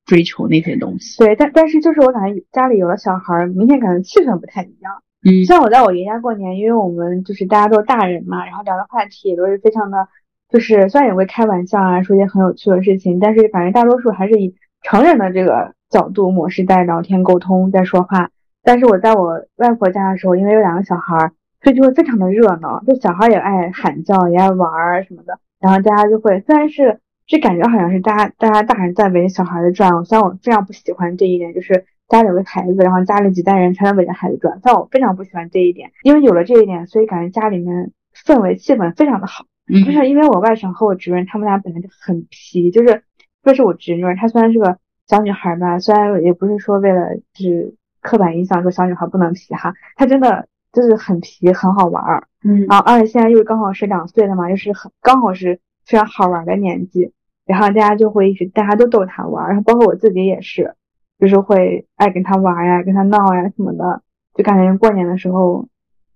追求那些东西。对，但但是就是我感觉家里有了小孩，明显感觉气氛不太一样。嗯，像我在我爷家过年，因为我们就是大家都是大人嘛，然后聊的话题也都是非常的，就是虽然也会开玩笑啊，说一些很有趣的事情，但是感觉大多数还是以成人的这个角度模式在聊天沟通，在说话。但是我在我外婆家的时候，因为有两个小孩，所以就会非常的热闹，就小孩也爱喊叫，也爱玩儿什么的。然后大家就会，虽然是就感觉好像是大家大家大人在围着小孩子转，虽然我非常不喜欢这一点，就是家里有个孩子，然后家里几代人全都围着孩子转，但我非常不喜欢这一点，因为有了这一点，所以感觉家里面氛围气氛非常的好。嗯，就是因为我外甥和我侄女他们俩本来就很皮，就是这是我侄女，她虽然是个小女孩吧，虽然也不是说为了就是。刻板印象说小女孩不能皮哈，她真的就是很皮，很好玩儿。嗯，然后而且现在又刚好是两岁了嘛，又是很刚好是非常好玩的年纪，然后大家就会一直大家都逗她玩，然后包括我自己也是，就是会爱跟她玩呀，跟她闹呀什么的，就感觉过年的时候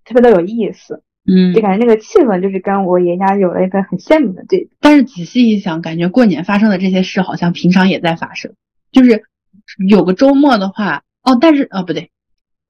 特别的有意思。嗯，就感觉那个气氛就是跟我爷家有了一个很鲜明的对比。但是仔细一想，感觉过年发生的这些事好像平常也在发生，就是有个周末的话。哦，但是哦不对，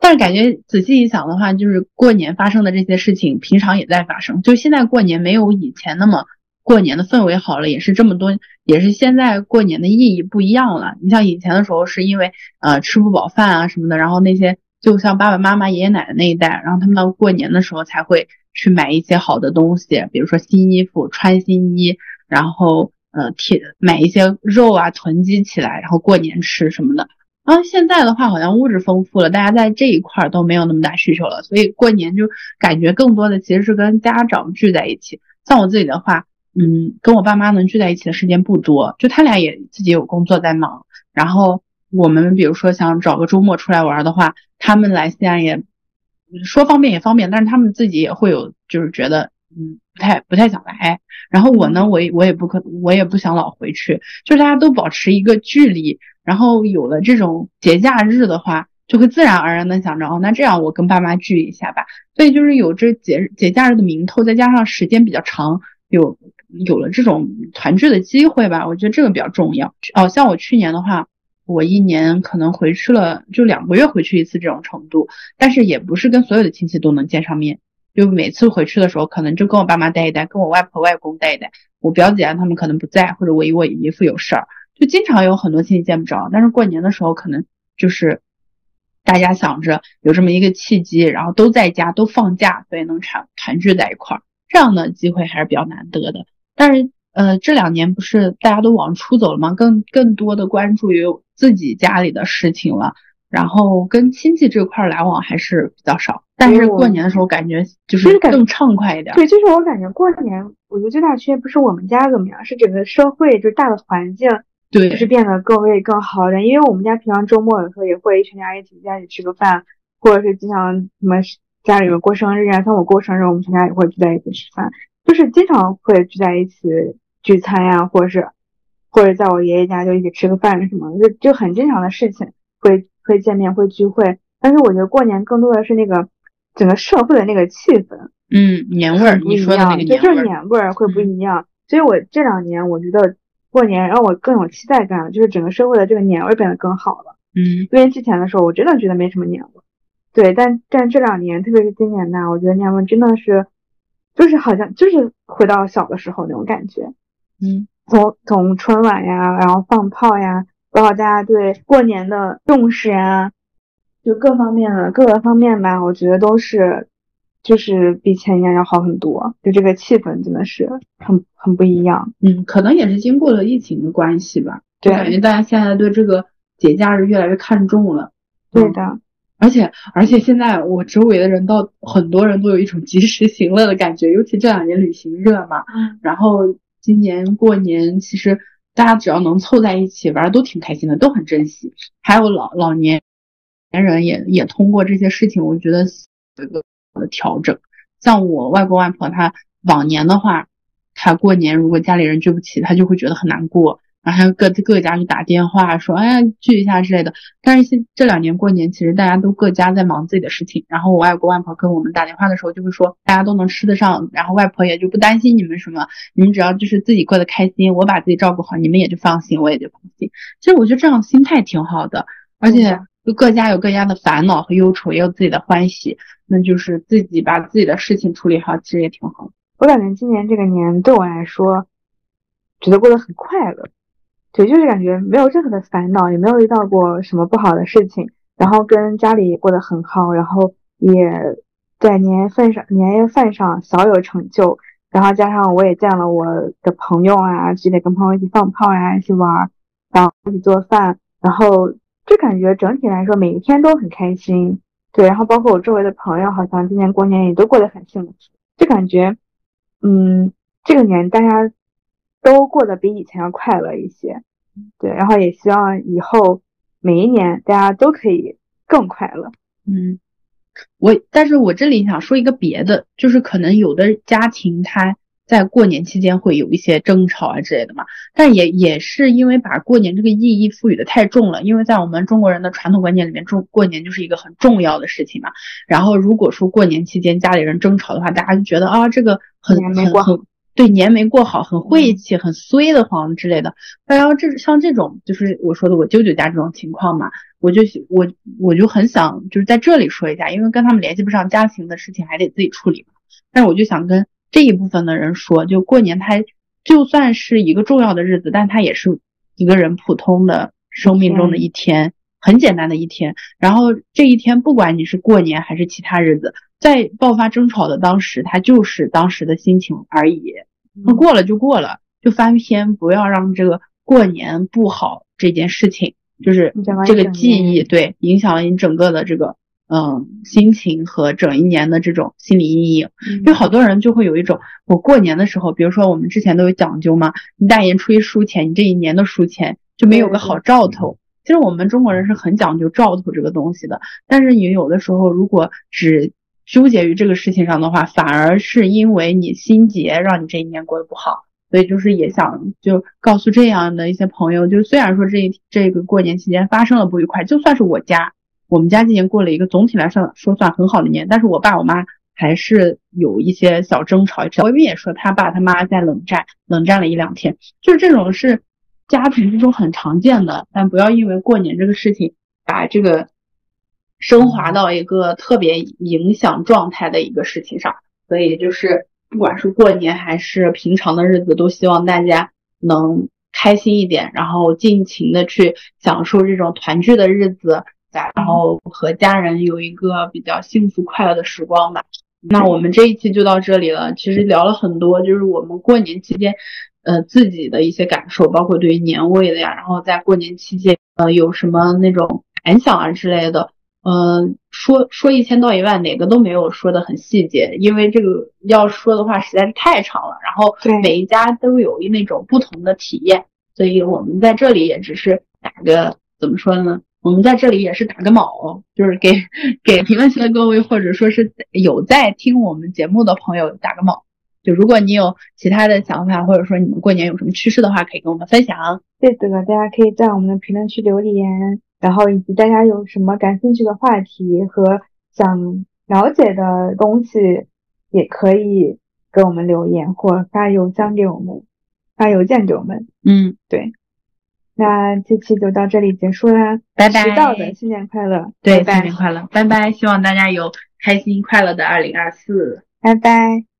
但是感觉仔细一想的话，就是过年发生的这些事情，平常也在发生。就现在过年没有以前那么过年的氛围好了，也是这么多，也是现在过年的意义不一样了。你像以前的时候，是因为呃吃不饱饭啊什么的，然后那些就像爸爸妈妈、爷爷奶奶那一代，然后他们到过年的时候才会去买一些好的东西，比如说新衣服、穿新衣，然后呃贴买一些肉啊囤积起来，然后过年吃什么的。然后现在的话，好像物质丰富了，大家在这一块都没有那么大需求了，所以过年就感觉更多的其实是跟家长聚在一起。像我自己的话，嗯，跟我爸妈能聚在一起的时间不多，就他俩也自己有工作在忙。然后我们比如说想找个周末出来玩的话，他们来西安也说方便也方便，但是他们自己也会有就是觉得嗯不太不太想来。然后我呢，我也我也不可我也不想老回去，就是大家都保持一个距离。然后有了这种节假日的话，就会自然而然的想着哦，那这样我跟爸妈聚一下吧。所以就是有这节节假日的名头，再加上时间比较长，有有了这种团聚的机会吧。我觉得这个比较重要。哦，像我去年的话，我一年可能回去了就两个月回去一次这种程度，但是也不是跟所有的亲戚都能见上面。就每次回去的时候，可能就跟我爸妈待一待，跟我外婆外公待一待。我表姐他们可能不在，或者我姨我姨父有事儿。就经常有很多亲戚见不着，但是过年的时候可能就是大家想着有这么一个契机，然后都在家都放假，所以能团团聚在一块儿，这样的机会还是比较难得的。但是呃这两年不是大家都往出走了吗？更更多的关注于自己家里的事情了，然后跟亲戚这块来往还是比较少。但是过年的时候感觉就是更畅快一点。对，就是我感觉过年我觉得最大区别不是我们家怎么样，是整个社会就是大的环境，对，就是变得更为更好一点。因为我们家平常周末的时候也会全家一起在一起吃个饭，或者是经常什么家里面过生日啊，像我过生日，我们全家也会聚在一起吃饭，就是经常会聚在一起聚餐呀，或者是或者在我爷爷家就一起吃个饭什么，就就很正常的事情，会会见面会聚会。但是我觉得过年更多的是那个整个社会的那个气氛。嗯，年味儿，你说的那个年味儿，就是年味儿会不一样。所以我这两年我觉得过年让我更有期待感了，就是整个社会的这个年味儿变得更好了。嗯，因为之前的时候我真的觉得没什么年味儿。对，但但这两年，特别是今年呢，我觉得年味儿真的是，就是好像就是回到小的时候那种感觉。嗯，从从春晚呀，然后放炮呀，包括大家对过年的重视啊，就各方面的各个方面吧，我觉得都是。就是比前年要好很多，就这个气氛真的是很很不一样。嗯，可能也是经过了疫情的关系吧，就感觉大家现在对这个节假日越来越看重了。对的，而且而且现在我周围的人到很多人都有一种及时行乐的感觉，尤其这两年旅行热嘛。嗯。然后今年过年，其实大家只要能凑在一起玩，都挺开心的，都很珍惜。还有老老年年人也也通过这些事情，我觉得有一个。的调整，像我外公外婆，他往年的话，他过年如果家里人聚不齐，他就会觉得很难过，然后还有各各家去打电话说，哎呀聚一下之类的。但是现这两年过年，其实大家都各家在忙自己的事情，然后我外公外婆跟我们打电话的时候，就会说大家都能吃得上，然后外婆也就不担心你们什么，你们只要就是自己过得开心，我把自己照顾好，你们也就放心，我也就放心。其实我觉得这样心态挺好的，而且。就各家有各家的烦恼和忧愁，也有自己的欢喜，那就是自己把自己的事情处理好，其实也挺好。我感觉今年这个年对我来说，觉得过得很快乐，对，就是感觉没有任何的烦恼，也没有遇到过什么不好的事情，然后跟家里也过得很好，然后也在年夜饭上年夜饭上小有成就，然后加上我也见了我的朋友啊，之类跟朋友一起放炮呀，一起玩，然后一起做饭，然后。就感觉整体来说每一天都很开心，对，然后包括我周围的朋友，好像今年过年也都过得很幸福，就感觉，嗯，这个年大家都过得比以前要快乐一些，对，然后也希望以后每一年大家都可以更快乐，嗯，我，但是我这里想说一个别的，就是可能有的家庭他。在过年期间会有一些争吵啊之类的嘛，但也也是因为把过年这个意义赋予的太重了，因为在我们中国人的传统观念里面，重过年就是一个很重要的事情嘛。然后如果说过年期间家里人争吵的话，大家就觉得啊这个很很很对年没过好，很晦气，很衰的慌之类的。然后这像这种就是我说的我舅舅家这种情况嘛，我就我我就很想就是在这里说一下，因为跟他们联系不上家庭的事情还得自己处理嘛。但是我就想跟。这一部分的人说，就过年，它就算是一个重要的日子，但它也是一个人普通的生命中的一天，很简单的一天。然后这一天，不管你是过年还是其他日子，在爆发争吵的当时，他就是当时的心情而已。那过了就过了，就翻篇，不要让这个过年不好这件事情，就是这个记忆，对，影响了你整个的这个。嗯，心情和整一年的这种心理阴影，因为好多人就会有一种，我过年的时候，比如说我们之前都有讲究嘛，你大年初一输钱，你这一年的输钱就没有个好兆头。其实我们中国人是很讲究兆头这个东西的，但是你有的时候如果只纠结于这个事情上的话，反而是因为你心结，让你这一年过得不好。所以就是也想就告诉这样的一些朋友，就虽然说这这个过年期间发生了不愉快，就算是我家。我们家今年过了一个总体来说说算很好的年，但是我爸我妈还是有一些小争吵。我妹也说他爸他妈在冷战，冷战了一两天，就是这种是家庭之中很常见的。但不要因为过年这个事情把这个升华到一个特别影响状态的一个事情上。所以就是不管是过年还是平常的日子，都希望大家能开心一点，然后尽情的去享受这种团聚的日子。然后和家人有一个比较幸福快乐的时光吧。那我们这一期就到这里了。其实聊了很多，就是我们过年期间，呃，自己的一些感受，包括对于年味的呀，然后在过年期间，呃，有什么那种感想啊之类的。呃，说说一千道一万，哪个都没有说的很细节，因为这个要说的话实在是太长了。然后对每一家都有那种不同的体验，所以我们在这里也只是打个怎么说呢？我们在这里也是打个卯，就是给给评论区的各位，或者说是有在听我们节目的朋友打个卯。就如果你有其他的想法，或者说你们过年有什么趣事的话，可以跟我们分享。对的，大家可以在我们的评论区留言，然后以及大家有什么感兴趣的话题和想了解的东西，也可以给我们留言或发邮箱给我们，发邮件给我们。嗯，对那这期就到这里结束啦，拜拜。迟到的新年快乐，对，拜拜新年快乐，拜拜！希望大家有开心快乐的二零二四。拜拜。